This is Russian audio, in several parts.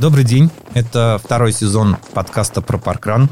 Добрый день. Это второй сезон подкаста про паркран.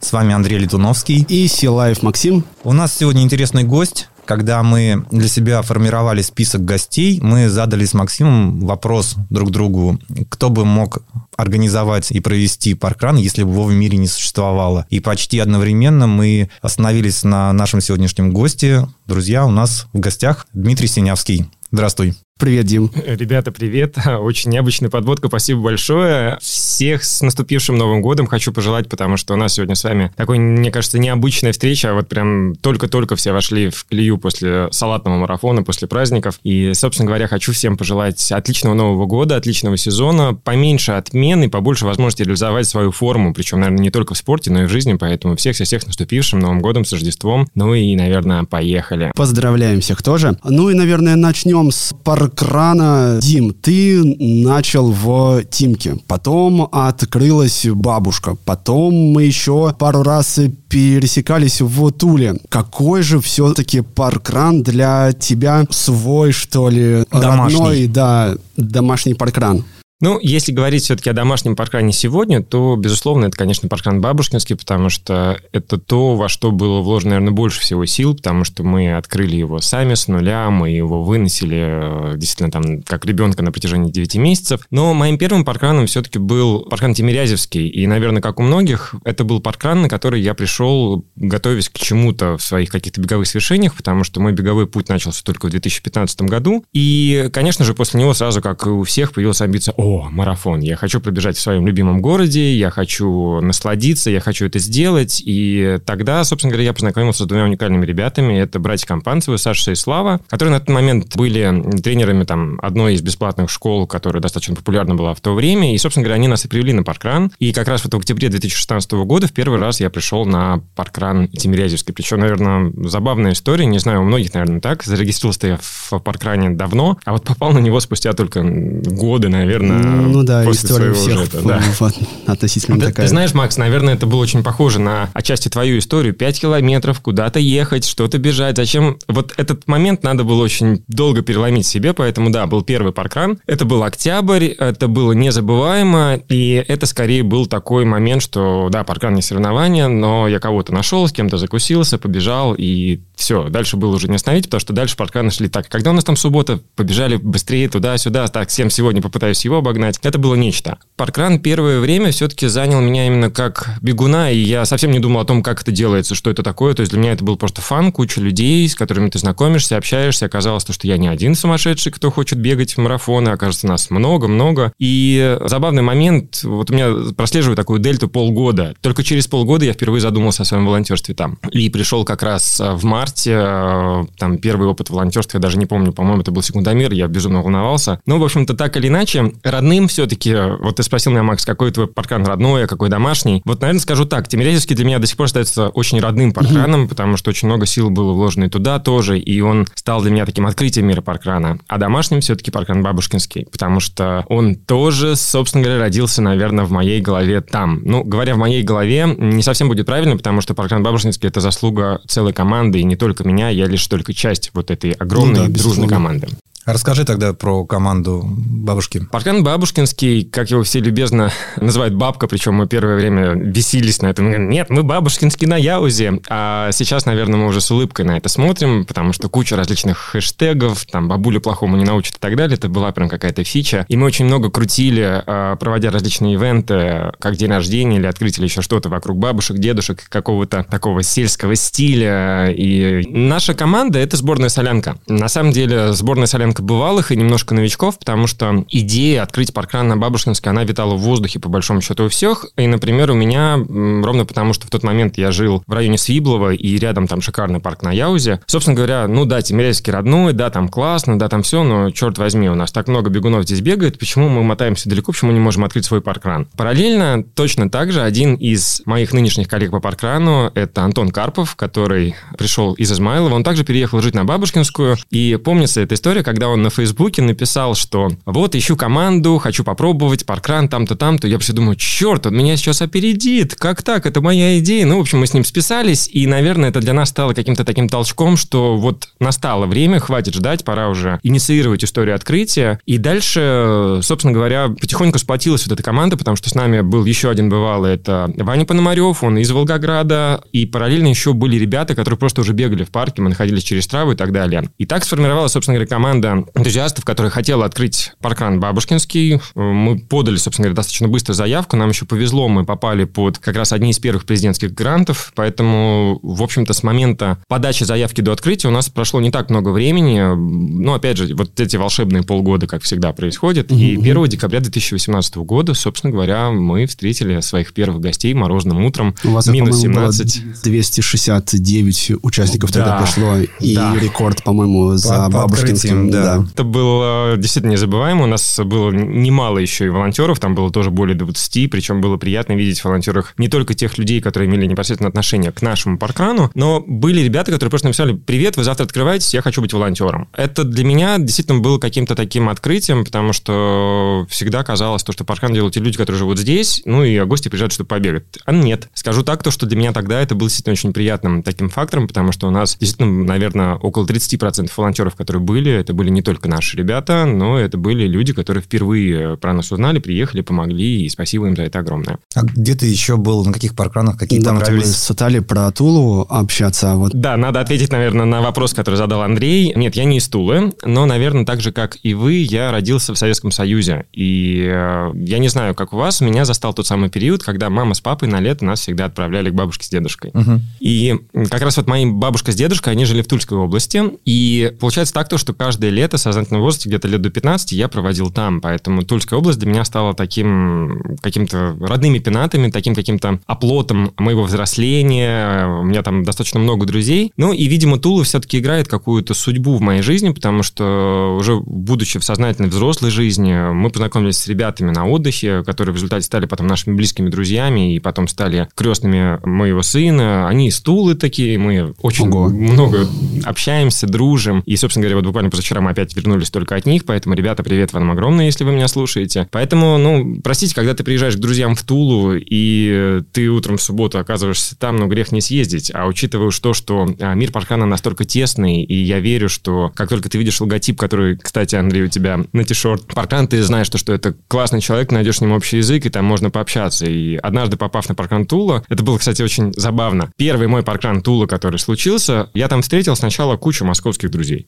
С вами Андрей Летуновский. И Силаев Максим. У нас сегодня интересный гость. Когда мы для себя формировали список гостей, мы задали с Максимом вопрос друг другу, кто бы мог организовать и провести паркран, если бы его в мире не существовало. И почти одновременно мы остановились на нашем сегодняшнем госте. Друзья, у нас в гостях Дмитрий Синявский. Здравствуй. Привет, Дим. Ребята, привет. Очень необычная подводка. Спасибо большое. Всех с наступившим Новым годом хочу пожелать, потому что у нас сегодня с вами такой, мне кажется, необычная встреча. А вот прям только-только все вошли в клею после салатного марафона, после праздников. И, собственно говоря, хочу всем пожелать отличного Нового года, отличного сезона, поменьше отмен и побольше возможности реализовать свою форму. Причем, наверное, не только в спорте, но и в жизни. Поэтому всех-всех с наступившим Новым годом, с Рождеством. Ну и, наверное, поехали. Поздравляем всех тоже. Ну и, наверное, начнем с пар крана. Дим, ты начал в Тимке, потом открылась бабушка, потом мы еще пару раз пересекались в Туле. Какой же все-таки паркран для тебя свой, что ли? Домашний. Родной, да, домашний паркран. Ну, если говорить все-таки о домашнем паркране сегодня, то, безусловно, это, конечно, паркран бабушкинский, потому что это то, во что было вложено, наверное, больше всего сил, потому что мы открыли его сами с нуля, мы его выносили э, действительно там как ребенка на протяжении 9 месяцев. Но моим первым паркраном все-таки был паркран Тимирязевский, и, наверное, как у многих, это был паркран, на который я пришел, готовясь к чему-то в своих каких-то беговых свершениях, потому что мой беговой путь начался только в 2015 году, и, конечно же, после него сразу, как и у всех, появилась амбиция, о, марафон, я хочу пробежать в своем любимом городе, я хочу насладиться, я хочу это сделать. И тогда, собственно говоря, я познакомился с двумя уникальными ребятами. Это братья Компанцевы, Саша и Слава, которые на тот момент были тренерами там одной из бесплатных школ, которая достаточно популярна была в то время. И, собственно говоря, они нас и привели на паркран. И как раз вот в октябре 2016 года в первый раз я пришел на паркран Тимирязевский. Причем, наверное, забавная история. Не знаю, у многих, наверное, так. Зарегистрировался я в паркране давно, а вот попал на него спустя только годы, наверное, Ну да, после история своего всех уже, да. вот, относительно Ты, такая. ты знаешь, Макс, наверное, это было очень похоже на отчасти твою историю. Пять километров, куда-то ехать, что-то бежать. Зачем? Вот этот момент надо было очень долго переломить себе, поэтому, да, был первый паркран. Это был октябрь, это было незабываемо, и это скорее был такой момент, что, да, паркран не соревнование, но я кого-то нашел, с кем-то закусился, побежал, и все, дальше было уже не остановить, потому что дальше паркраны шли так. Когда у нас там суббота, побежали быстрее туда-сюда, так, всем сегодня попытаюсь его обогнать. Это было нечто. Паркран первое время все-таки занял меня именно как бегуна, и я совсем не думал о том, как это делается, что это такое. То есть для меня это был просто фан, куча людей, с которыми ты знакомишься, общаешься. Оказалось, то, что я не один сумасшедший, кто хочет бегать в марафоны. Окажется, нас много-много. И забавный момент, вот у меня прослеживаю такую дельту полгода. Только через полгода я впервые задумался о своем волонтерстве там. И пришел как раз э, в марте, э, там первый опыт волонтерства, я даже не помню, по-моему, это был секундомер, я безумно волновался. Ну, в общем-то, так или иначе, родным все-таки, вот ты спросил меня, Макс, какой твой паркран родной, а какой домашний. Вот, наверное, скажу так, Тимирязевский для меня до сих пор остается очень родным паркраном, потому что очень много сил было вложено и туда тоже, и он стал для меня таким открытием мира паркрана. А домашним все-таки паркран Бабушкинский, потому что он тоже, собственно говоря, родился, наверное, в моей голове там. Ну, говоря в моей голове, не совсем будет правильно, потому что паркран Бабушкинский – это заслуга целой команды, и не только меня, я лишь только часть вот этой огромной Ну да, дружной команды. Расскажи тогда про команду бабушки. Паркан Бабушкинский, как его все любезно называют бабка, причем мы первое время бесились на этом. Нет, мы Бабушкинский на Яузе. А сейчас, наверное, мы уже с улыбкой на это смотрим, потому что куча различных хэштегов, там, бабуля плохому не научит и так далее. Это была прям какая-то фича. И мы очень много крутили, а, проводя различные ивенты, как день рождения или открытие или еще что-то вокруг бабушек, дедушек, какого-то такого сельского стиля. И наша команда — это сборная солянка. На самом деле, сборная солянка бывалых и немножко новичков, потому что идея открыть паркран на Бабушкинской, она витала в воздухе, по большому счету, у всех. И, например, у меня, ровно потому, что в тот момент я жил в районе Свиблова, и рядом там шикарный парк на Яузе. Собственно говоря, ну да, Тимирязевский родной, да, там классно, да, там все, но, черт возьми, у нас так много бегунов здесь бегает, почему мы мотаемся далеко, почему не можем открыть свой паркран? Параллельно, точно так же, один из моих нынешних коллег по паркрану, это Антон Карпов, который пришел из Измайлова, он также переехал жить на Бабушкинскую, и помнится эта история, когда когда он на Фейсбуке написал, что вот, ищу команду, хочу попробовать, паркран там-то, там-то, я все думаю, черт, он меня сейчас опередит, как так, это моя идея. Ну, в общем, мы с ним списались, и, наверное, это для нас стало каким-то таким толчком, что вот настало время, хватит ждать, пора уже инициировать историю открытия. И дальше, собственно говоря, потихоньку сплотилась вот эта команда, потому что с нами был еще один бывалый, это Ваня Пономарев, он из Волгограда, и параллельно еще были ребята, которые просто уже бегали в парке, мы находились через траву и так далее. И так сформировалась, собственно говоря, команда энтузиастов, которая хотела открыть паркран Бабушкинский. Мы подали, собственно говоря, достаточно быстро заявку, нам еще повезло, мы попали под как раз одни из первых президентских грантов, поэтому, в общем-то, с момента подачи заявки до открытия у нас прошло не так много времени. Ну, опять же, вот эти волшебные полгода, как всегда, происходят. Mm-hmm. И 1 декабря 2018 года, собственно говоря, мы встретили своих первых гостей морозным утром. У вас, минус 17. 269 участников да, тогда пришло. И да. рекорд, по-моему, за по, Бабушкинским. По да. Это было действительно незабываемо. У нас было немало еще и волонтеров. Там было тоже более 20. Причем было приятно видеть в волонтерах не только тех людей, которые имели непосредственно отношение к нашему паркрану, но были ребята, которые просто написали «Привет, вы завтра открываетесь, я хочу быть волонтером». Это для меня действительно было каким-то таким открытием, потому что всегда казалось, то, что паркран делают те люди, которые живут здесь, ну и гости приезжают, чтобы побегать. А нет. Скажу так, то, что для меня тогда это было действительно очень приятным таким фактором, потому что у нас действительно, наверное, около 30% волонтеров, которые были, это были не только наши ребята, но это были люди, которые впервые про нас узнали, приехали, помогли, и спасибо им за это огромное. А где ты еще был, на каких паркранах, какие да, понравились? Мы с Тали про Тулу общаться. Вот. Да, надо ответить, наверное, на вопрос, который задал Андрей. Нет, я не из Тулы, но, наверное, так же, как и вы, я родился в Советском Союзе. И э, я не знаю, как у вас, меня застал тот самый период, когда мама с папой на лето нас всегда отправляли к бабушке с дедушкой. Угу. И как раз вот мои бабушка с дедушкой, они жили в Тульской области. И получается так то, что каждое лето, в сознательном возрасте, где-то лет до 15, я проводил там. Поэтому Тульская область для меня стала таким каким-то родными пенатами, таким каким-то оплотом моего взросления. У меня там достаточно много друзей. Ну и, видимо, Тула все-таки играет какую-то судьбу в моей жизни, потому что уже будучи в сознательной взрослой жизни, мы познакомились с ребятами на отдыхе, которые в результате стали потом нашими близкими друзьями и потом стали крестными моего сына. Они из Тулы такие, мы очень Ого. много общаемся, дружим. И, собственно говоря, вот буквально позавчера мы опять вернулись только от них, поэтому, ребята, привет вам огромное, если вы меня слушаете. Поэтому, ну, простите, когда ты приезжаешь к друзьям в Тулу, и ты утром в субботу оказываешься там, ну, грех не съездить. А учитывая то, что а, мир паркана настолько тесный, и я верю, что как только ты видишь логотип, который, кстати, Андрей, у тебя на ти-шорт паркан, ты знаешь, что, что это классный человек, найдешь с ним общий язык, и там можно пообщаться. И однажды, попав на паркан Тула, это было, кстати, очень забавно. Первый мой паркан Тула, который случился, я там встретил сначала кучу московских друзей.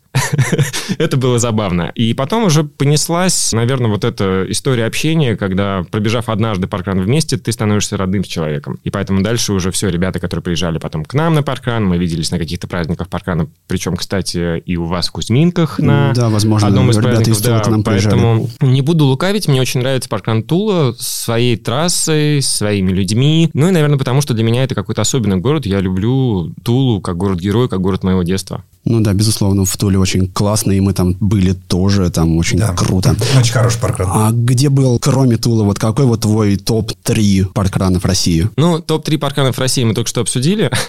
это было забавно. И потом уже понеслась, наверное, вот эта история общения, когда, пробежав однажды паркран вместе, ты становишься родным с человеком. И поэтому дальше уже все, ребята, которые приезжали потом к нам на паркран, мы виделись на каких-то праздниках паркрана, причем, кстати, и у вас в Кузьминках на да, возможно, одном из праздников. Да, к нам поэтому не буду лукавить, мне очень нравится паркран Тула своей трассой, своими людьми. Ну и, наверное, потому что для меня это какой-то особенный город. Я люблю Тулу как город-герой, как город моего детства. Ну да, безусловно, в Туле очень классно, и мы там были тоже, там очень да. круто. Очень хороший паркран. А где был, кроме Тула, вот какой вот твой топ-3 паркранов России? Ну, топ-3 паркранов России мы только что обсудили.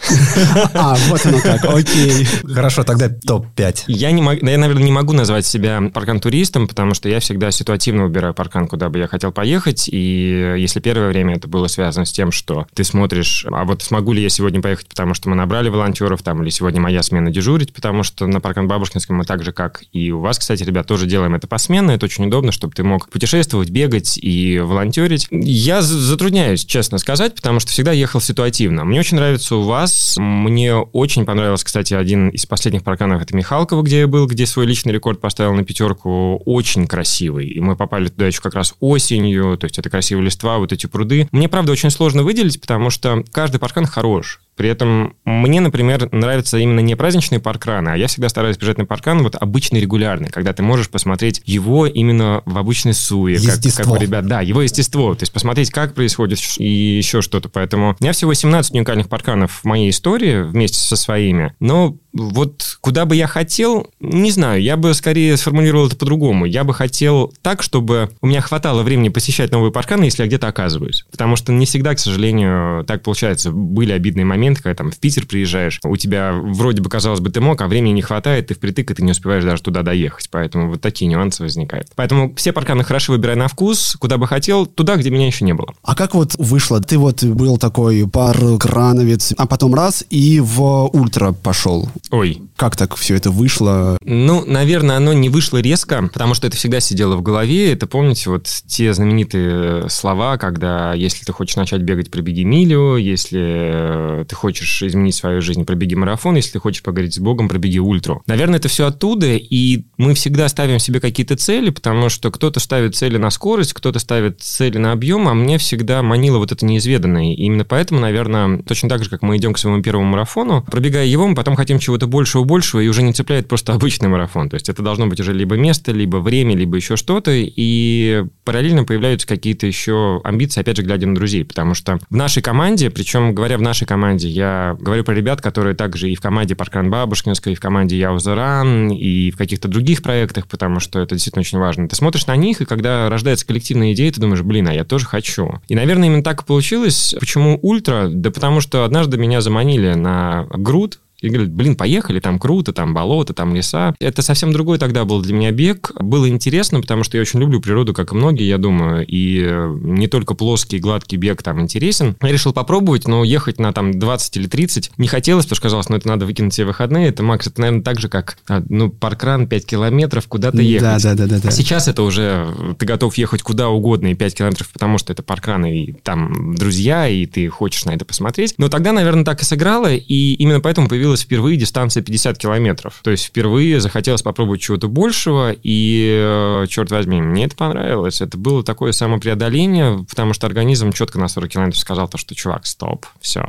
А, вот оно как, окей. Хорошо, тогда топ-5. Я, не могу, я, наверное, не могу назвать себя паркан-туристом, потому что я всегда ситуативно выбираю паркан, куда бы я хотел поехать, и если первое время это было связано с тем, что ты смотришь, а вот смогу ли я сегодня поехать, потому что мы набрали волонтеров, там, или сегодня моя смена дежурить, потому что на паркан Бабушкинском мы так же, как и у вас, кстати, ребят, тоже делаем это посменно. Это очень удобно, чтобы ты мог путешествовать, бегать и волонтерить. Я затрудняюсь, честно сказать, потому что всегда ехал ситуативно. Мне очень нравится у вас. Мне очень понравился, кстати, один из последних парканов, это Михалково, где я был, где свой личный рекорд поставил на пятерку. Очень красивый. И мы попали туда еще как раз осенью, то есть это красивые листва, вот эти пруды. Мне, правда, очень сложно выделить, потому что каждый паркан хорош. При этом мне, например, нравятся именно не праздничные паркраны, а я всегда стараюсь бежать на паркан вот обычный, регулярный, когда ты можешь посмотреть его именно в обычной суе. Естество. Как, как у ребят. Да, его естество. То есть посмотреть, как происходит и еще что-то. Поэтому у меня всего 17 уникальных парканов в моей истории вместе со своими. Но вот куда бы я хотел, не знаю, я бы скорее сформулировал это по-другому. Я бы хотел так, чтобы у меня хватало времени посещать новые парканы, если я где-то оказываюсь. Потому что не всегда, к сожалению, так получается. Были обидные моменты, когда там в Питер приезжаешь, у тебя вроде бы, казалось бы, ты мог, а времени не хватает, ты впритык, и ты не успеваешь даже туда доехать. Поэтому вот такие нюансы возникают. Поэтому все парканы хорошо выбирай на вкус, куда бы хотел, туда, где меня еще не было. А как вот вышло? Ты вот был такой паркрановец, а потом раз и в ультра пошел. Ой. Как так все это вышло? Ну, наверное, оно не вышло резко, потому что это всегда сидело в голове. Это, помните, вот те знаменитые слова, когда если ты хочешь начать бегать, пробеги милю, если ты хочешь изменить свою жизнь, пробеги марафон, если ты хочешь поговорить с Богом, пробеги ультру. Наверное, это все оттуда, и мы всегда ставим себе какие-то цели, потому что кто-то ставит цели на скорость, кто-то ставит цели на объем, а мне всегда манило вот это неизведанное. И именно поэтому, наверное, точно так же, как мы идем к своему первому марафону, пробегая его, мы потом хотим чего-то большего-большего, и уже не цепляет просто обычный марафон. То есть это должно быть уже либо место, либо время, либо еще что-то, и параллельно появляются какие-то еще амбиции, опять же, глядя на друзей, потому что в нашей команде, причем говоря в нашей команде, я говорю про ребят, которые также и в команде Паркран Бабушкинской, и в команде Яузеран, и в каких-то других проектах, потому что это действительно очень важно. Ты смотришь на них, и когда рождается коллективная идея, ты думаешь, блин, а я тоже хочу. И, наверное, именно так и получилось. Почему ультра? Да потому что однажды меня заманили на груд, и говорят, блин, поехали, там круто, там болото, там леса. Это совсем другой тогда был для меня бег. Было интересно, потому что я очень люблю природу, как и многие, я думаю, и э, не только плоский, гладкий бег там интересен. Я решил попробовать, но ехать на там 20 или 30 не хотелось, потому что казалось, ну это надо выкинуть все выходные. Это, Макс, это, наверное, так же, как, а, ну, паркран 5 километров, куда-то ехать. Да, да, да, да, да. Сейчас это уже ты готов ехать куда угодно и 5 километров, потому что это паркран и там друзья, и ты хочешь на это посмотреть. Но тогда, наверное, так и сыграло, и именно поэтому появилась впервые дистанция 50 километров. То есть впервые захотелось попробовать чего-то большего, и, э, черт возьми, мне это понравилось. Это было такое самопреодоление, потому что организм четко на 40 километров сказал то, что, чувак, стоп, все.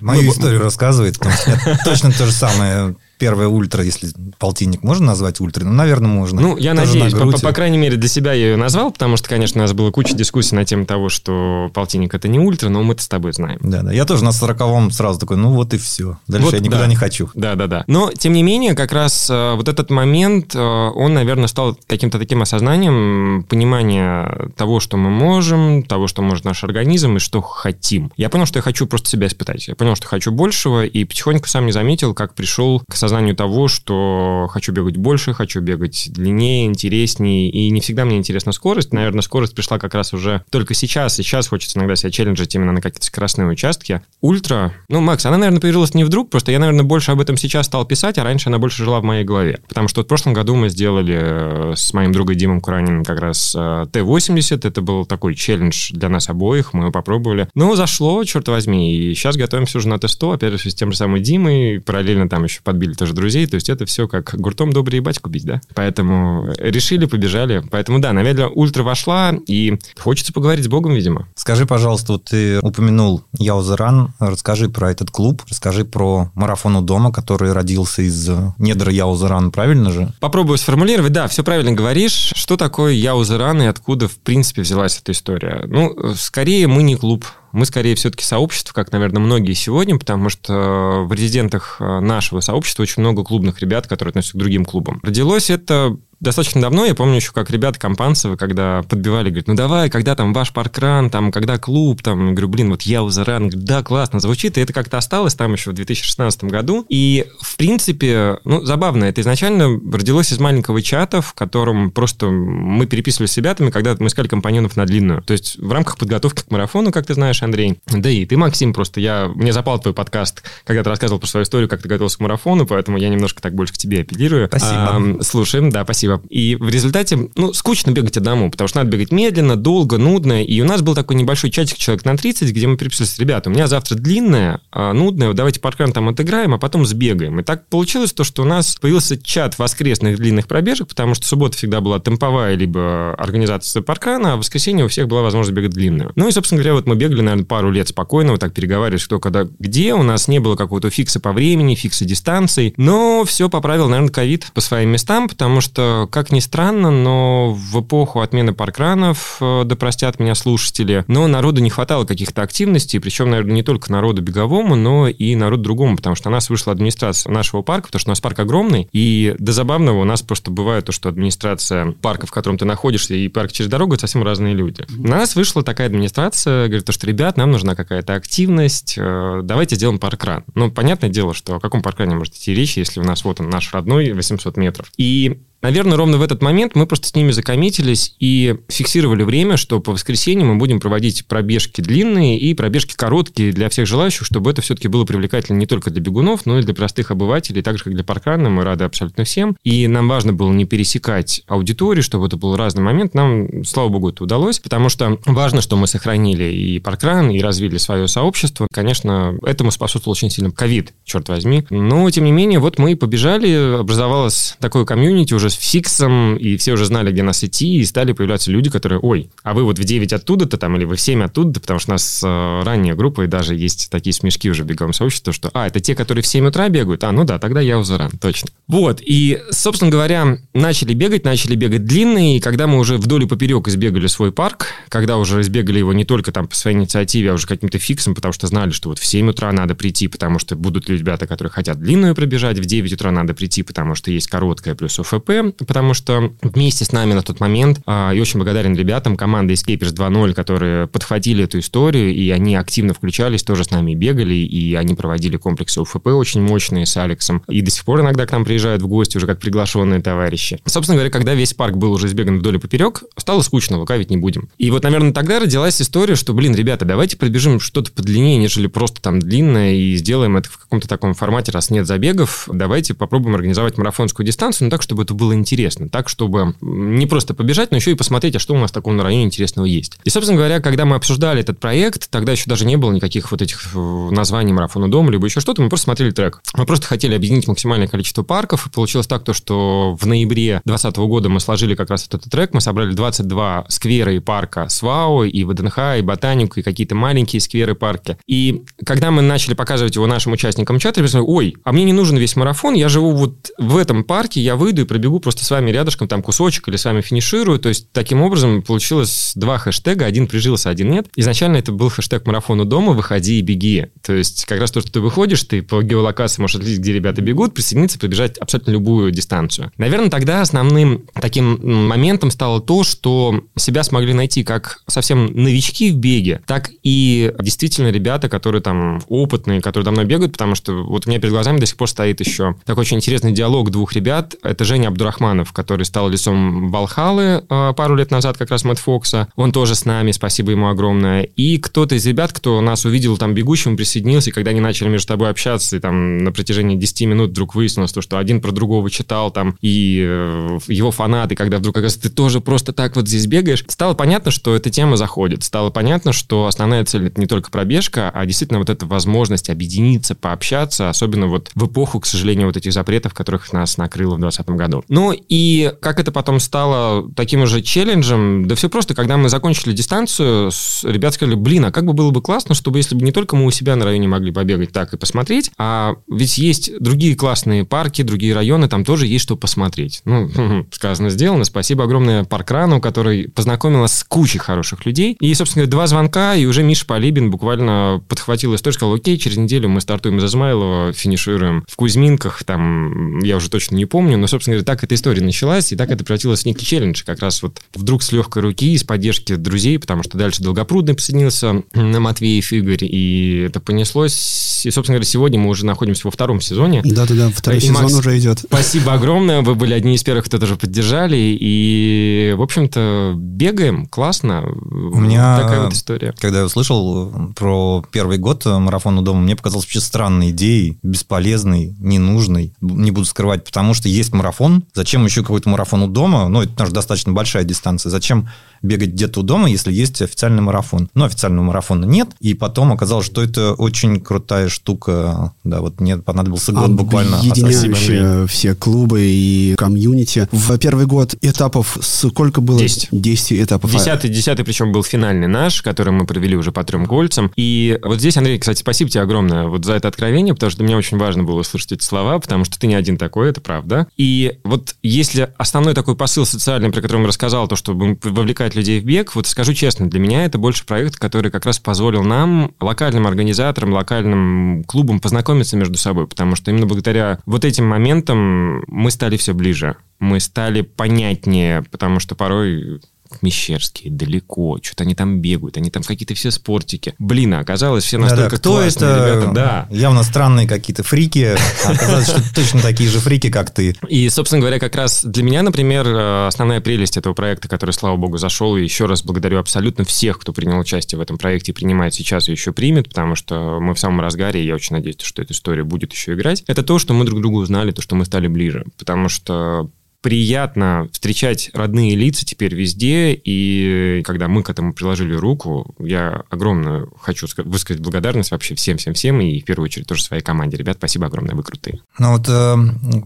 Мою Мы... историю рассказывает, потому что точно то же самое первая ультра, если полтинник можно назвать ультрой? Ну, наверное, можно. Ну, я Тоже надеюсь. По, по, по крайней мере, для себя я ее назвал, потому что, конечно, у нас была куча дискуссий на тему того, что полтинник это не ультра, но мы-то с тобой знаем. Да, да. Я тоже на сороковом сразу такой, ну вот и все. Дальше вот, я никуда да. не хочу. Да, да, да. Но, тем не менее, как раз э, вот этот момент, э, он, наверное, стал каким-то таким осознанием, понимания того, что мы можем, того, что может наш организм и что хотим. Я понял, что я хочу просто себя испытать. Я понял, что хочу большего, и потихоньку сам не заметил, как пришел к осознанию того, что хочу бегать больше, хочу бегать длиннее, интереснее, и не всегда мне интересна скорость. Наверное, скорость пришла как раз уже только сейчас. Сейчас хочется иногда себя челленджить именно на какие-то скоростные участки. Ультра, ну, Макс, она, наверное, появилась не вдруг, просто я, наверное, больше об этом сейчас стал писать, а раньше она больше жила в моей голове. Потому что вот в прошлом году мы сделали э, с моим другом Димом Кураниным как раз э, Т-80. Это был такой челлендж для нас обоих, мы его попробовали. Ну, зашло, черт возьми, и сейчас готовимся уже на Т-100, опять же, с тем же самым Димой, параллельно там еще подбили тоже друзей то есть это все как гуртом добрый батьку бить, да? Поэтому решили, побежали. Поэтому да, наверное, ультра вошла, и хочется поговорить с Богом, видимо. Скажи, пожалуйста, вот ты упомянул Яузеран, расскажи про этот клуб, расскажи про марафон у дома, который родился из недр Яузеран, правильно же? Попробую сформулировать, да, все правильно говоришь. Что такое Яузеран и откуда, в принципе, взялась эта история? Ну, скорее, мы не клуб, мы скорее все-таки сообщество, как, наверное, многие сегодня, потому что в резидентах э, нашего сообщества очень много клубных ребят, которые относятся к другим клубам. Родилось это достаточно давно, я помню еще, как ребята Компанцевы, когда подбивали, говорят, ну давай, когда там ваш паркран, там, когда клуб, там, я говорю, блин, вот я Узаран, да, классно звучит, и это как-то осталось там еще в 2016 году, и, в принципе, ну, забавно, это изначально родилось из маленького чата, в котором просто мы переписывались с ребятами, когда мы искали компаньонов на длинную, то есть в рамках подготовки к марафону, как ты знаешь, Андрей, да и ты, Максим, просто я, мне запал твой подкаст, когда ты рассказывал про свою историю, как ты готовился к марафону, поэтому я немножко так больше к тебе апеллирую. Спасибо. А, слушаем, да, спасибо спасибо. И в результате, ну, скучно бегать одному, потому что надо бегать медленно, долго, нудно. И у нас был такой небольшой чатик, человек на 30, где мы переписывались, ребята, у меня завтра длинная, а, нудная, давайте паркран там отыграем, а потом сбегаем. И так получилось то, что у нас появился чат воскресных длинных пробежек, потому что суббота всегда была темповая, либо организация паркрана, а в воскресенье у всех была возможность бегать длинную. Ну и, собственно говоря, вот мы бегали, наверное, пару лет спокойно, вот так переговаривались, кто когда где. У нас не было какого-то фикса по времени, фикса дистанций. Но все поправил, наверное, ковид по своим местам, потому что как ни странно, но в эпоху отмены паркранов, э, да простят меня слушатели, но народу не хватало каких-то активностей, причем, наверное, не только народу беговому, но и народу другому, потому что у нас вышла администрация нашего парка, потому что у нас парк огромный, и до забавного у нас просто бывает то, что администрация парка, в котором ты находишься, и парк через дорогу, это совсем разные люди. У нас вышла такая администрация, говорит, что, ребят, нам нужна какая-то активность, э, давайте сделаем паркран. Ну, понятное дело, что о каком паркране может идти речь, если у нас вот он наш родной 800 метров. И Наверное, ровно в этот момент мы просто с ними закоммитились и фиксировали время, что по воскресеньям мы будем проводить пробежки длинные и пробежки короткие для всех желающих, чтобы это все-таки было привлекательно не только для бегунов, но и для простых обывателей, так же, как для паркрана. Мы рады абсолютно всем. И нам важно было не пересекать аудиторию, чтобы это был разный момент. Нам, слава богу, это удалось, потому что важно, что мы сохранили и паркран, и развили свое сообщество. Конечно, этому способствовал очень сильно ковид, черт возьми. Но, тем не менее, вот мы побежали, образовалось такое комьюнити уже фиксом, и все уже знали, где нас идти, и стали появляться люди, которые, ой, а вы вот в 9 оттуда-то там, или вы в 7 оттуда потому что у нас э, ранняя группа, и даже есть такие смешки уже в беговом сообществе, что, а, это те, которые в 7 утра бегают? А, ну да, тогда я Узаран, точно. Вот, и, собственно говоря, начали бегать, начали бегать длинные, и когда мы уже вдоль и поперек избегали свой парк, когда уже избегали его не только там по своей инициативе, а уже каким-то фиксом, потому что знали, что вот в 7 утра надо прийти, потому что будут ребята, которые хотят длинную пробежать, в 9 утра надо прийти, потому что есть короткая плюс ОФП, потому что вместе с нами на тот момент, а, и очень благодарен ребятам команды Escapers 2.0, которые подхватили эту историю, и они активно включались, тоже с нами бегали, и они проводили комплексы УФП очень мощные с Алексом, и до сих пор иногда к нам приезжают в гости уже как приглашенные товарищи. Собственно говоря, когда весь парк был уже сбеган вдоль и поперек, стало скучно, лукавить не будем. И вот, наверное, тогда родилась история, что, блин, ребята, давайте пробежим что-то подлиннее, нежели просто там длинное, и сделаем это в каком-то таком формате, раз нет забегов, давайте попробуем организовать марафонскую дистанцию, но так, чтобы это было интересно, так, чтобы не просто побежать, но еще и посмотреть, а что у нас такого на районе интересного есть. И, собственно говоря, когда мы обсуждали этот проект, тогда еще даже не было никаких вот этих э, названий марафона дома, либо еще что-то, мы просто смотрели трек. Мы просто хотели объединить максимальное количество парков, и получилось так, то, что в ноябре 2020 года мы сложили как раз этот трек, мы собрали 22 сквера и парка с ВАУ, и ВДНХ, и Ботанику, и какие-то маленькие скверы, парки. И когда мы начали показывать его нашим участникам чата, я ой, а мне не нужен весь марафон, я живу вот в этом парке, я выйду и пробегу просто с вами рядышком там кусочек или с вами финиширую. То есть таким образом получилось два хэштега, один прижился, один нет. Изначально это был хэштег марафону дома, выходи и беги. То есть как раз то, что ты выходишь, ты по геолокации можешь отличить, где ребята бегут, присоединиться, пробежать абсолютно любую дистанцию. Наверное, тогда основным таким моментом стало то, что себя смогли найти как совсем новички в беге, так и действительно ребята, которые там опытные, которые давно бегают, потому что вот у меня перед глазами до сих пор стоит еще такой очень интересный диалог двух ребят. Это Женя Абдурахманов, который стал лицом Валхалы э, пару лет назад, как раз Мэтт Фокса. Он тоже с нами, спасибо ему огромное. И кто-то из ребят, кто нас увидел там бегущим, присоединился, и когда они начали между собой общаться, и там на протяжении 10 минут вдруг выяснилось то, что один про другого читал там, и э, его фанаты, когда вдруг оказывается, ты тоже просто так вот здесь бегаешь, стало понятно, что эта тема заходит. Стало понятно, что основная цель это не только пробежка, а действительно вот эта возможность объединиться, пообщаться, особенно вот в эпоху, к сожалению, вот этих запретов, которых нас накрыло в 2020 году. Ну и как это потом стало таким уже челленджем, да все просто, когда мы закончили дистанцию, ребят сказали, блин, а как бы было бы классно, чтобы если бы не только мы у себя на районе могли побегать так и посмотреть, а ведь есть другие классные парки, другие районы, там тоже есть что посмотреть. Ну, сказано, сделано. Спасибо огромное Паркрану, который познакомил с кучей хороших людей. И, собственно, два звонка, и уже Миша Полибин буквально подхватил историю, сказал, окей, через неделю мы стартуем из Измайлова, финишируем в Кузьминках, там, я уже точно не помню, но, собственно говоря, так эта история началась, и так это превратилось в некий челлендж, как раз вот вдруг с легкой руки, с поддержки друзей, потому что дальше Долгопрудный присоединился на Матвеев Игорь, и это понеслось. И, собственно говоря, сегодня мы уже находимся во втором сезоне. Да-да-да, второй и, сезон Макс, уже идет. Спасибо огромное, вы были одни из первых, кто тоже поддержали, и, в общем-то, бегаем, классно. У меня такая вот история. Когда я услышал про первый год марафона дома, мне показалось вообще странной идеей, бесполезной, ненужной. Не буду скрывать, потому что есть марафон. Зачем еще какой-то марафон у дома? Ну, это даже достаточно большая дистанция. Зачем бегать где-то у дома, если есть официальный марафон. Но официального марафона нет, и потом оказалось, что это очень крутая штука. Да, вот мне понадобился год буквально. Спасибо, все, все клубы и комьюнити. В первый год этапов сколько было? Десять. Десять этапов. Десятый, десятый, причем был финальный наш, который мы провели уже по трем кольцам. И вот здесь, Андрей, кстати, спасибо тебе огромное вот за это откровение, потому что для меня очень важно было услышать эти слова, потому что ты не один такой, это правда. И вот если основной такой посыл социальный, про который мы рассказал, то, чтобы вовлекать людей в бег, вот скажу честно, для меня это больше проект, который как раз позволил нам, локальным организаторам, локальным клубам, познакомиться между собой, потому что именно благодаря вот этим моментам мы стали все ближе мы стали понятнее, потому что порой Мещерские, далеко, что-то они там бегают, они там какие-то все спортики. Блин, а оказалось, все настолько да, да, кто классные это? ребята. Да. Явно странные какие-то фрики, а оказалось, что точно такие же фрики, как ты. И, собственно говоря, как раз для меня, например, э, основная прелесть этого проекта, который, слава богу, зашел, и еще раз благодарю абсолютно всех, кто принял участие в этом проекте принимает сейчас и еще примет, потому что мы в самом разгаре, и я очень надеюсь, что эта история будет еще играть. Это то, что мы друг друга узнали, то, что мы стали ближе. Потому что приятно встречать родные лица теперь везде, и когда мы к этому приложили руку, я огромную хочу высказать благодарность вообще всем-всем-всем, и в первую очередь тоже своей команде. Ребят, спасибо огромное, вы крутые. Ну вот э,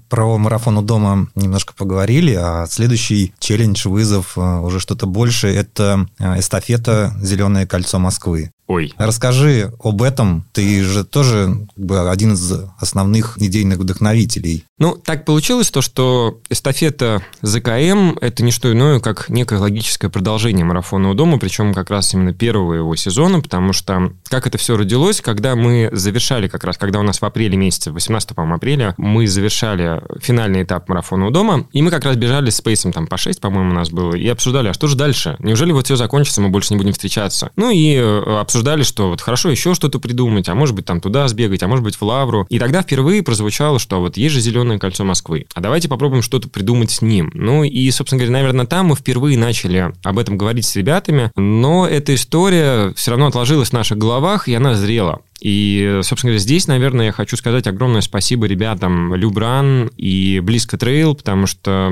про марафон у дома немножко поговорили, а следующий челлендж, вызов, э, уже что-то больше, это э, эстафета «Зеленое кольцо Москвы». Ой. Расскажи об этом. Ты же тоже как бы, один из основных идейных вдохновителей. Ну, так получилось то, что эстафета ЗКМ – это не что иное, как некое логическое продолжение марафона у дома, причем как раз именно первого его сезона, потому что как это все родилось, когда мы завершали как раз, когда у нас в апреле месяце, 18 по апреля, мы завершали финальный этап марафона у дома, и мы как раз бежали с Спейсом там по 6, по-моему, у нас было, и обсуждали, а что же дальше? Неужели вот все закончится, мы больше не будем встречаться? Ну и э, обсуждали обсуждали, что вот хорошо еще что-то придумать, а может быть там туда сбегать, а может быть в Лавру. И тогда впервые прозвучало, что вот есть же зеленое кольцо Москвы, а давайте попробуем что-то придумать с ним. Ну и, собственно говоря, наверное, там мы впервые начали об этом говорить с ребятами, но эта история все равно отложилась в наших головах, и она зрела. И, собственно говоря, здесь, наверное, я хочу сказать огромное спасибо ребятам Любран и Близко Трейл, потому что,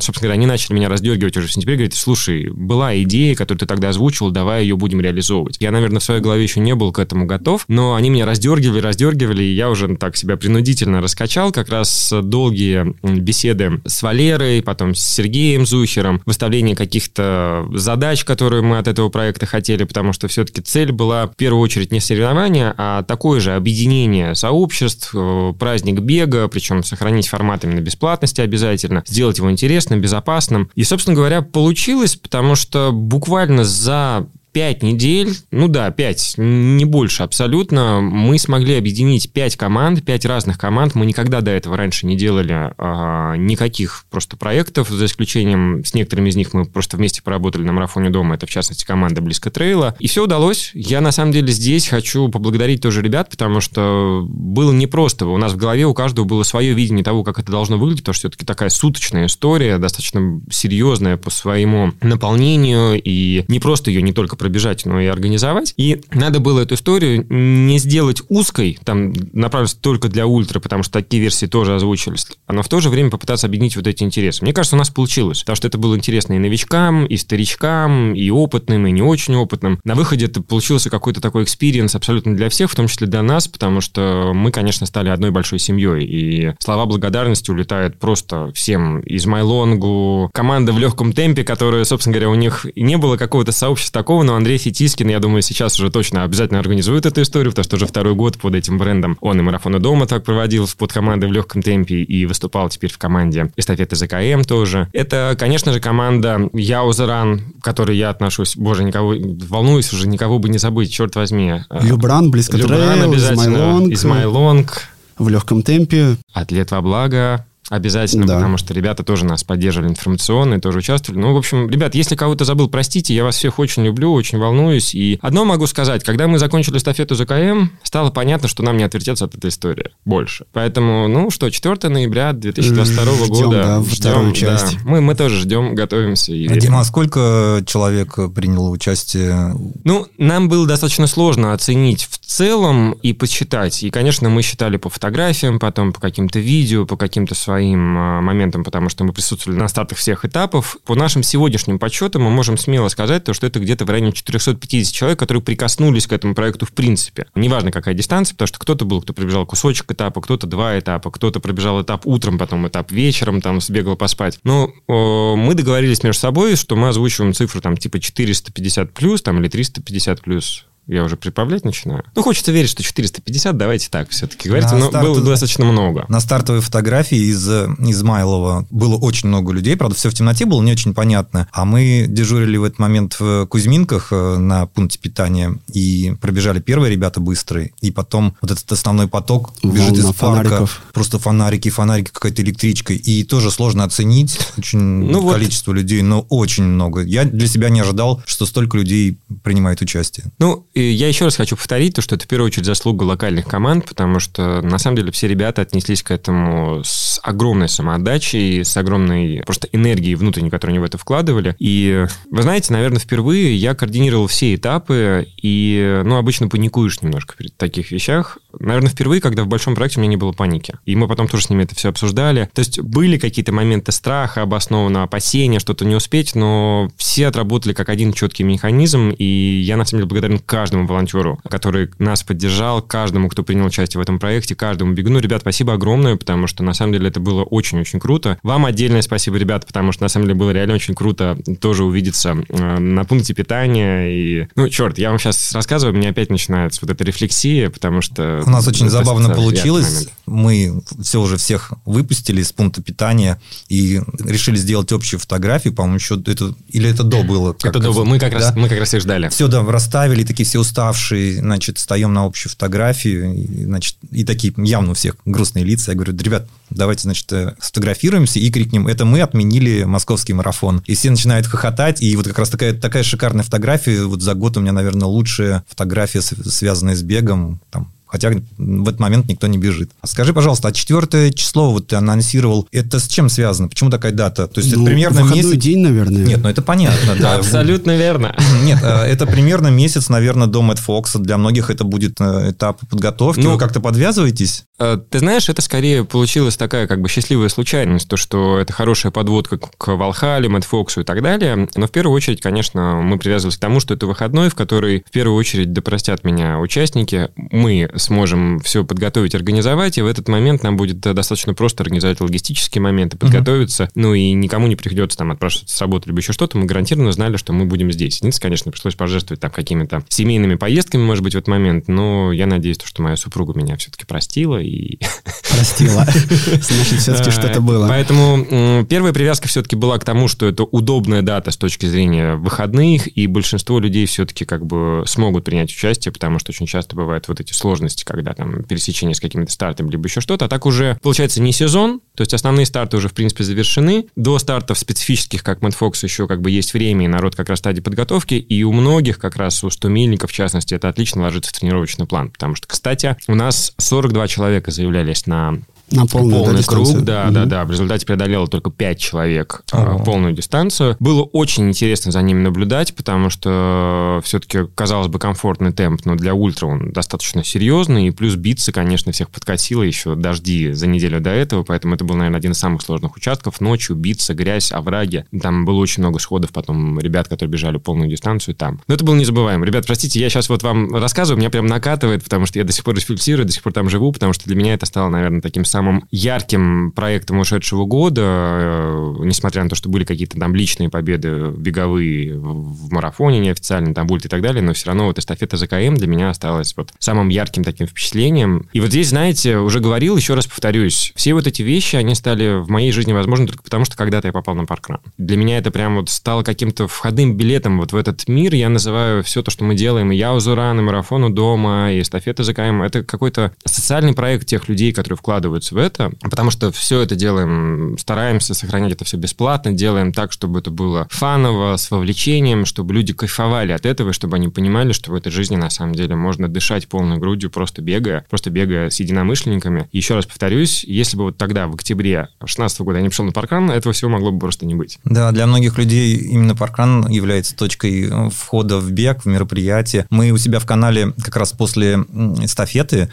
собственно говоря, они начали меня раздергивать уже в сентябре, говорят, слушай, была идея, которую ты тогда озвучил, давай ее будем реализовывать. Я, наверное, в своей голове еще не был к этому готов, но они меня раздергивали, раздергивали, и я уже так себя принудительно раскачал, как раз долгие беседы с Валерой, потом с Сергеем Зухером, выставление каких-то задач, которые мы от этого проекта хотели, потому что все-таки цель была в первую очередь не соревнования, такое же объединение сообществ, э, праздник бега, причем сохранить формат именно бесплатности обязательно, сделать его интересным, безопасным. И, собственно говоря, получилось, потому что буквально за пять недель, ну да, пять, не больше абсолютно, мы смогли объединить пять команд, пять разных команд. Мы никогда до этого раньше не делали а, никаких просто проектов, за исключением с некоторыми из них мы просто вместе поработали на марафоне дома. Это, в частности, команда Близко Трейла. И все удалось. Я, на самом деле, здесь хочу поблагодарить тоже ребят, потому что было непросто. У нас в голове у каждого было свое видение того, как это должно выглядеть, потому что все-таки такая суточная история, достаточно серьезная по своему наполнению, и не просто ее не только пробежать, но и организовать. И надо было эту историю не сделать узкой, там, направить только для ультра, потому что такие версии тоже озвучились, но в то же время попытаться объединить вот эти интересы. Мне кажется, у нас получилось, потому что это было интересно и новичкам, и старичкам, и опытным, и не очень опытным. На выходе это получился какой-то такой experience абсолютно для всех, в том числе для нас, потому что мы, конечно, стали одной большой семьей, и слова благодарности улетают просто всем. Из Майлонгу, команда в легком темпе, которая, собственно говоря, у них не было какого-то сообщества такого, но Андрей Фетискин, я думаю, сейчас уже точно обязательно организует эту историю, потому что уже второй год под этим брендом он и марафоны дома так проводил под командой в легком темпе и выступал теперь в команде эстафеты ЗКМ тоже. Это, конечно же, команда Яузеран, к которой я отношусь, боже, никого, волнуюсь уже, никого бы не забыть, черт возьми. Любран, близко Любран обязательно, Измайлонг. Измайлонг. В легком темпе. Атлет во благо. Обязательно, да. потому что ребята тоже нас поддерживали информационно тоже участвовали. Ну, в общем, ребят, если кого-то забыл, простите, я вас всех очень люблю, очень волнуюсь. И одно могу сказать, когда мы закончили эстафету ЗКМ, стало понятно, что нам не отвертеться от этой истории больше. Поэтому, ну что, 4 ноября 2022 ждем, года. Да, ждем, вторую часть. Да, мы, мы тоже ждем, готовимся. И а, Дима, сколько человек приняло участие? Ну, нам было достаточно сложно оценить в целом и посчитать. И, конечно, мы считали по фотографиям, потом по каким-то видео, по каким-то своим своим а, моментом, потому что мы присутствовали на стартах всех этапов. По нашим сегодняшним подсчетам мы можем смело сказать, то, что это где-то в районе 450 человек, которые прикоснулись к этому проекту в принципе. Неважно, какая дистанция, потому что кто-то был, кто пробежал кусочек этапа, кто-то два этапа, кто-то пробежал этап утром, потом этап вечером, там сбегал поспать. Но о, мы договорились между собой, что мы озвучиваем цифру там типа 450 плюс там, или 350 плюс я уже прибавлять начинаю. Ну, хочется верить, что 450, давайте так все-таки говорите, но старт... было достаточно много. На стартовой фотографии из Измайлова было очень много людей, правда, все в темноте было не очень понятно, а мы дежурили в этот момент в Кузьминках э, на пункте питания и пробежали первые ребята быстрые, и потом вот этот основной поток бежит из парка, фонариков. просто фонарики, фонарики, какая-то электричка, и тоже сложно оценить очень ну, количество вот. людей, но очень много. Я для себя не ожидал, что столько людей принимает участие. Ну, я еще раз хочу повторить, то, что это в первую очередь заслуга локальных команд, потому что на самом деле все ребята отнеслись к этому с огромной самоотдачей, с огромной просто энергией внутренней, которую они в это вкладывали. И вы знаете, наверное, впервые я координировал все этапы, и, ну, обычно паникуешь немножко перед таких вещах. Наверное, впервые, когда в большом проекте у меня не было паники. И мы потом тоже с ними это все обсуждали. То есть были какие-то моменты страха, обоснованного опасения, что-то не успеть, но все отработали как один четкий механизм, и я, на самом деле, благодарен каждому каждому волонтеру, который нас поддержал, каждому, кто принял участие в этом проекте, каждому бегуну. Ребят, спасибо огромное, потому что на самом деле это было очень-очень круто. Вам отдельное спасибо, ребят, потому что на самом деле было реально очень круто тоже увидеться э, на пункте питания. И, ну, черт, я вам сейчас рассказываю, у меня опять начинается вот эта рефлексия, потому что... У нас очень забавно получилось. Мы все уже всех выпустили из пункта питания и решили сделать общую фотографию, по-моему, еще это... Или это до было? Как, это до было. Мы как, да? раз, мы как раз их ждали. Все, да, расставили, такие все уставшие, значит, встаем на общую фотографию, значит, и такие явно у всех грустные лица. Я говорю, ребят, давайте, значит, э, сфотографируемся и крикнем, это мы отменили московский марафон. И все начинают хохотать, и вот как раз такая, такая шикарная фотография, вот за год у меня, наверное, лучшая фотография, связанная с бегом, там, хотя в этот момент никто не бежит. Скажи, пожалуйста, а четвертое число вот ты анонсировал, это с чем связано? Почему такая дата? То есть ну, это примерно месяц... день, наверное. Нет, ну это понятно. Да. Абсолютно верно. Нет, э, это примерно месяц, наверное, до Мэтт Фокса. Для многих это будет э, этап подготовки. Ну, Вы как-то подвязываетесь? Э, ты знаешь, это скорее получилась такая как бы счастливая случайность, то, что это хорошая подводка к Валхале, Мэтт Фоксу и так далее. Но в первую очередь, конечно, мы привязывались к тому, что это выходной, в который в первую очередь допростят меня участники. Мы сможем все подготовить, организовать, и в этот момент нам будет достаточно просто организовать логистические моменты, подготовиться, uh-huh. ну и никому не приходится там отпрашиваться с работы либо еще что-то, мы гарантированно знали, что мы будем здесь. Единственное, конечно, пришлось пожертвовать там какими-то семейными поездками, может быть, в этот момент, но я надеюсь, что моя супруга меня все-таки простила и... Простила. Значит, все-таки что-то было. Поэтому первая привязка все-таки была к тому, что это удобная дата с точки зрения выходных, и большинство людей все-таки как бы смогут принять участие, потому что очень часто бывают вот эти сложности, когда там пересечение с какими-то стартами, либо еще что-то. А так уже, получается, не сезон, то есть основные старты уже, в принципе, завершены. До стартов специфических, как Мэтт Фокс, еще как бы есть время, и народ как раз в стадии подготовки. И у многих, как раз у 100 мильников, в частности, это отлично ложится в тренировочный план. Потому что, кстати, у нас 42 человека заявлялись на на полную полный да, круг, да, угу. да, да. В результате преодолело только 5 человек uh полную дистанцию. Было очень интересно за ними наблюдать, потому что все-таки, казалось бы, комфортный темп, но для ультра он достаточно серьезный. И плюс биться, конечно, всех подкосило еще дожди за неделю до этого, поэтому это был, наверное, один из самых сложных участков. Ночью биться, грязь, овраги. Там было очень много сходов потом ребят, которые бежали полную дистанцию там. Но это было незабываемо. Ребят, простите, я сейчас вот вам рассказываю, меня прям накатывает, потому что я до сих пор рефлексирую, до сих пор там живу, потому что для меня это стало, наверное, таким самым самым ярким проектом ушедшего года, э, несмотря на то, что были какие-то там личные победы беговые в марафоне неофициально, там бульт и так далее, но все равно вот эстафета ЗКМ для меня осталась вот самым ярким таким впечатлением. И вот здесь, знаете, уже говорил, еще раз повторюсь, все вот эти вещи, они стали в моей жизни возможны только потому, что когда-то я попал на паркран. Для меня это прям вот стало каким-то входным билетом вот в этот мир. Я называю все то, что мы делаем, и я Узуран, и марафону дома, и эстафета ЗКМ, это какой-то социальный проект тех людей, которые вкладываются в это, потому что все это делаем, стараемся сохранять это все бесплатно, делаем так, чтобы это было фаново, с вовлечением, чтобы люди кайфовали от этого, чтобы они понимали, что в этой жизни на самом деле можно дышать полной грудью, просто бегая, просто бегая с единомышленниками. Еще раз повторюсь, если бы вот тогда, в октябре 2016 года я не пришел на паркран, этого всего могло бы просто не быть. Да, для многих людей именно паркран является точкой входа в бег, в мероприятие. Мы у себя в канале как раз после эстафеты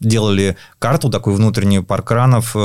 делали карту такую внутреннюю паркранов, по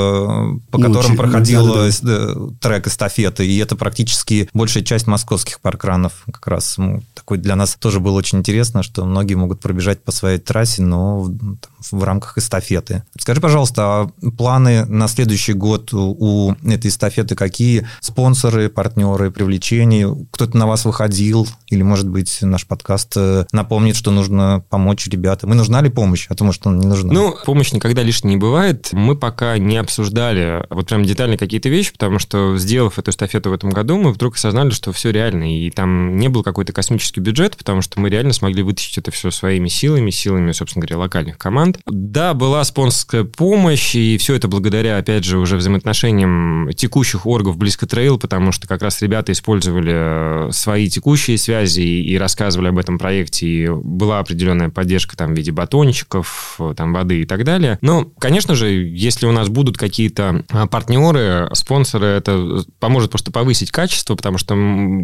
Ну, которым чи- проходил да-да-да. эс- э, трек эстафеты, и это практически большая часть московских паркранов. Как раз ну, такой для нас тоже было очень интересно, что многие могут пробежать по своей трассе, но там, в рамках эстафеты. Скажи, пожалуйста, а планы на следующий год у, этой эстафеты какие? Спонсоры, партнеры, привлечения? Кто-то на вас выходил? Или, может быть, наш подкаст э, напомнит, что нужно помочь ребятам? И нужна ли помощь? А то, может, она не нужна. Ну, помощь никогда лишней не бывает. Мы пока не обсуждали вот прям детально какие-то вещи, потому что, сделав эту эстафету в этом году, мы вдруг осознали, что все реально. И там не был какой-то космический бюджет, потому что мы реально смогли вытащить это все своими силами, силами, собственно говоря, локальных команд. Да, была спонсорская помощь, и все это благодаря, опять же, уже взаимоотношениям текущих оргов Близко Трейл, потому что как раз ребята использовали э, свои текущие связи и рассказывали об этом проекте, и была определенная поддержка там в виде батончиков, э, там воды и так далее. Но, конечно же, если у нас будут какие-то а, партнеры, спонсоры, это поможет просто повысить качество, потому что,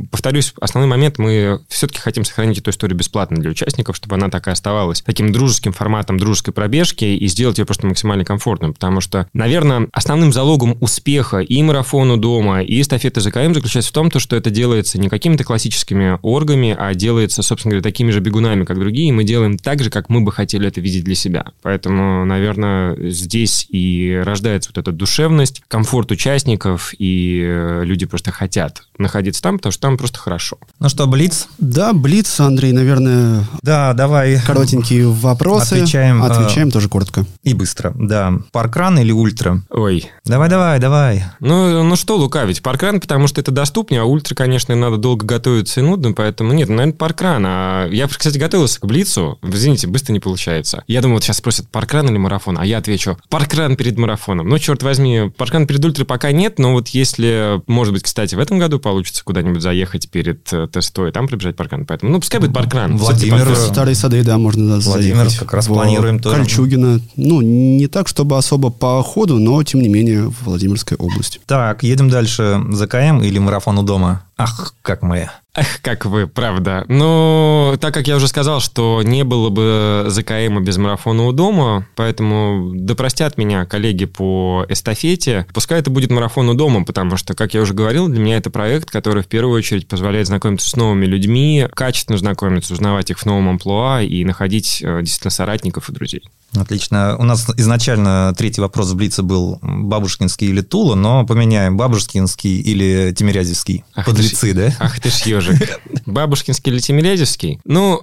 повторюсь, основной момент, мы все-таки хотим сохранить эту историю бесплатно для участников, чтобы она так и оставалась таким дружеским форматом дружеской пробежки и сделать ее просто максимально комфортной, потому что, наверное, основным залогом успеха и марафону дома, и эстафеты ЗКМ заключается в том, то, что это делается не какими-то классическими оргами, а делается, собственно говоря, такими же бегунами, как другие, и мы делаем так же, как мы бы хотели это видеть для себя. Поэтому, наверное, здесь и рождается вот эта душевность, комфорт участников, и э, люди просто хотят находиться там, потому что там просто хорошо. Ну что, Блиц? Да, Блиц, Андрей, наверное, Да, давай. коротенькие вопросы. Отвечаем, Отвечаем тоже коротко. И быстро, да. Паркран или ультра? Ой, Давай, давай, давай. Ну, ну что лукавить, паркран, потому что это доступнее, а ультра, конечно, надо долго готовиться и нудно, поэтому нет, наверное, паркран. А я, кстати, готовился к Блицу, извините, быстро не получается. Я думал, вот сейчас спросят, паркран или марафон, а я отвечу, паркран перед марафоном. Ну, черт возьми, паркран перед ультрой пока нет, но вот если, может быть, кстати, в этом году получится куда-нибудь заехать перед э, тестой, там пробежать паркран, поэтому, ну, пускай будет паркран. Владимир. Старые сады, да, можно да, Владимир, заехать. как раз планируем тоже. Кольчугино. Ну, не так, чтобы особо по ходу, но, тем не менее, в Владимирской области. Так, едем дальше. ЗКМ или марафон у дома? Ах, как мы. Эх, как вы, правда. Ну, так как я уже сказал, что не было бы ЗКМа без марафона у дома, поэтому да простят меня коллеги по эстафете. Пускай это будет марафон у дома, потому что, как я уже говорил, для меня это проект, который в первую очередь позволяет знакомиться с новыми людьми, качественно знакомиться, узнавать их в новом амплуа и находить э, действительно соратников и друзей. Отлично. У нас изначально третий вопрос в Блице был Бабушкинский или Тула, но поменяем Бабушкинский или Тимирязевский. Ах Подлецы, да? Ах ты ж ежик. Бабушкинский или Тимирязевский? Ну,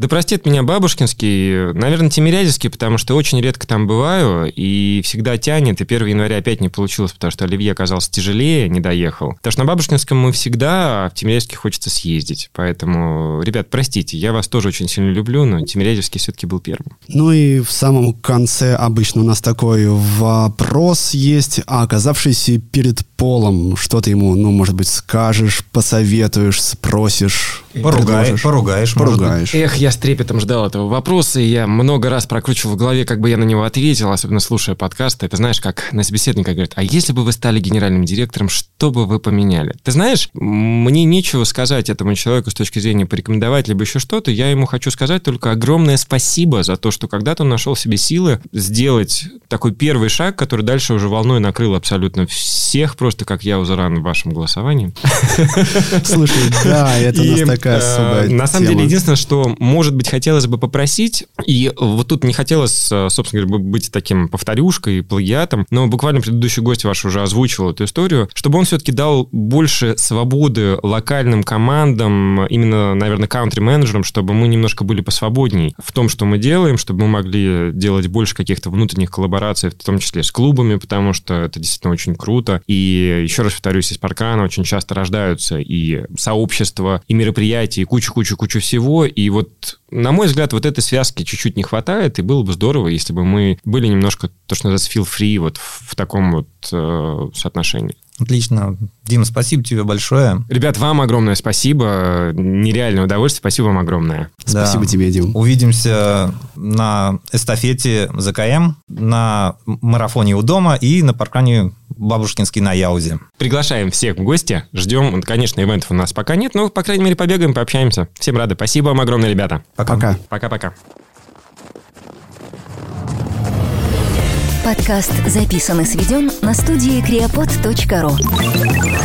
да простит меня Бабушкинский, наверное, Тимирязевский, потому что очень редко там бываю, и всегда тянет, и 1 января опять не получилось, потому что Оливье оказался тяжелее, не доехал. Потому что на Бабушкинском мы всегда, а в Тимирязевский хочется съездить. Поэтому, ребят, простите, я вас тоже очень сильно люблю, но Тимирязевский все-таки был первым. Ну и в самом конце обычно у нас такой вопрос есть, а оказавшийся перед полом, что ты ему, ну, может быть, скажешь, посоветуешь, спросишь, Поругаешь, поругаешь. Поругаешь. Эх, я с трепетом ждал этого вопроса, и я много раз прокручивал в голове, как бы я на него ответил, особенно слушая подкасты. Это знаешь, как на собеседника говорят, а если бы вы стали генеральным директором, что бы вы поменяли? Ты знаешь, мне нечего сказать этому человеку с точки зрения порекомендовать либо еще что-то. Я ему хочу сказать только огромное спасибо за то, что когда-то он нашел себе силы сделать такой первый шаг, который дальше уже волной накрыл абсолютно всех, просто как я узаран в вашем голосовании. Слушай, да, это у нас такая э, особая На самом деле, единственное, что, может быть, хотелось бы попросить, и вот тут не хотелось, э, собственно говоря, быть таким повторюшкой, плагиатом, но буквально предыдущий гость ваш уже озвучивал эту историю, чтобы он все-таки дал больше свободы локальным командам, именно, наверное, каунтри-менеджерам, чтобы мы немножко были посвободней в том, что мы делаем, чтобы мы могли делать больше каких-то внутренних коллабораций, в том числе с клубами, потому что это действительно очень круто. И еще раз повторюсь, из паркрана очень часто рождаются и сообщества, и мероприятия, и кучу-кучу-кучу всего. И вот, на мой взгляд, вот этой связки чуть-чуть не хватает, и было бы здорово, если бы мы были немножко, то, что называется, feel free вот в, в таком вот э, соотношении. Отлично. Дима, спасибо тебе большое. Ребят, вам огромное спасибо. Нереальное удовольствие. Спасибо вам огромное. Спасибо Да. тебе, Дим. Увидимся на эстафете ЗКМ, на марафоне у дома и на паркране Бабушкинский на Яузе. Приглашаем всех в гости. Ждем. Конечно, ивентов у нас пока нет, но, по крайней мере, побегаем, пообщаемся. Всем рады. Спасибо вам огромное, ребята. Пока. Пока-пока. Подкаст записан и сведен на студии creapod.ru